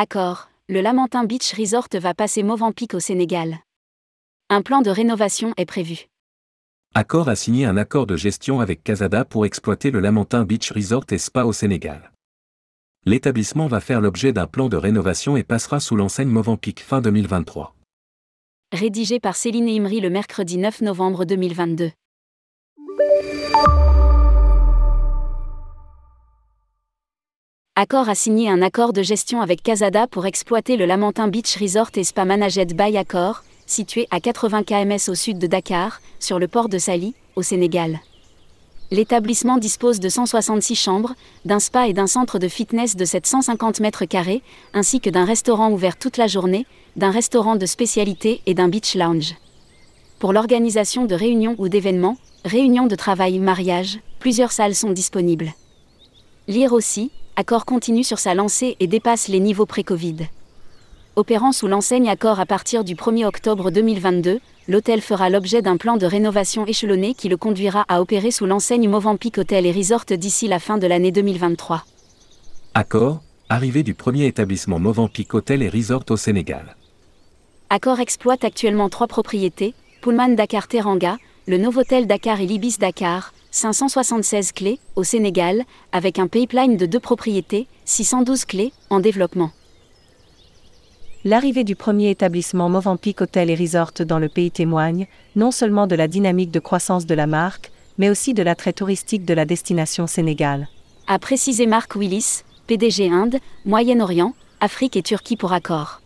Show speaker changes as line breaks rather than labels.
Accord, le Lamentin Beach Resort va passer Mozambique au Sénégal. Un plan de rénovation est prévu.
Accor a signé un accord de gestion avec Casada pour exploiter le Lamentin Beach Resort et Spa au Sénégal. L'établissement va faire l'objet d'un plan de rénovation et passera sous l'enseigne Mozambique fin 2023.
Rédigé par Céline Imri le mercredi 9 novembre 2022. Accor a signé un accord de gestion avec Casada pour exploiter le Lamentin Beach Resort et Spa Managed by Accor, situé à 80 km au sud de Dakar, sur le port de Sali, au Sénégal. L'établissement dispose de 166 chambres, d'un spa et d'un centre de fitness de 750 mètres carrés, ainsi que d'un restaurant ouvert toute la journée, d'un restaurant de spécialité et d'un beach lounge. Pour l'organisation de réunions ou d'événements, réunions de travail, mariage, plusieurs salles sont disponibles. Lire aussi, Accor continue sur sa lancée et dépasse les niveaux pré-Covid. Opérant sous l'enseigne Accor à partir du 1er octobre 2022, l'hôtel fera l'objet d'un plan de rénovation échelonné qui le conduira à opérer sous l'enseigne Movanpic Hotel et Resort d'ici la fin de l'année 2023.
Accor, arrivée du premier établissement Movanpic Hotel et Resort au Sénégal.
Accor exploite actuellement trois propriétés, Pullman Dakar Teranga, le Novotel Dakar et l'Ibis Dakar, 576 clés, au Sénégal, avec un pipeline de deux propriétés, 612 clés, en développement.
L'arrivée du premier établissement Movanpic Hotel et Resort dans le pays témoigne, non seulement de la dynamique de croissance de la marque, mais aussi de l'attrait touristique de la destination Sénégal.
A précisé Marc Willis, PDG Inde, Moyen-Orient, Afrique et Turquie pour accord.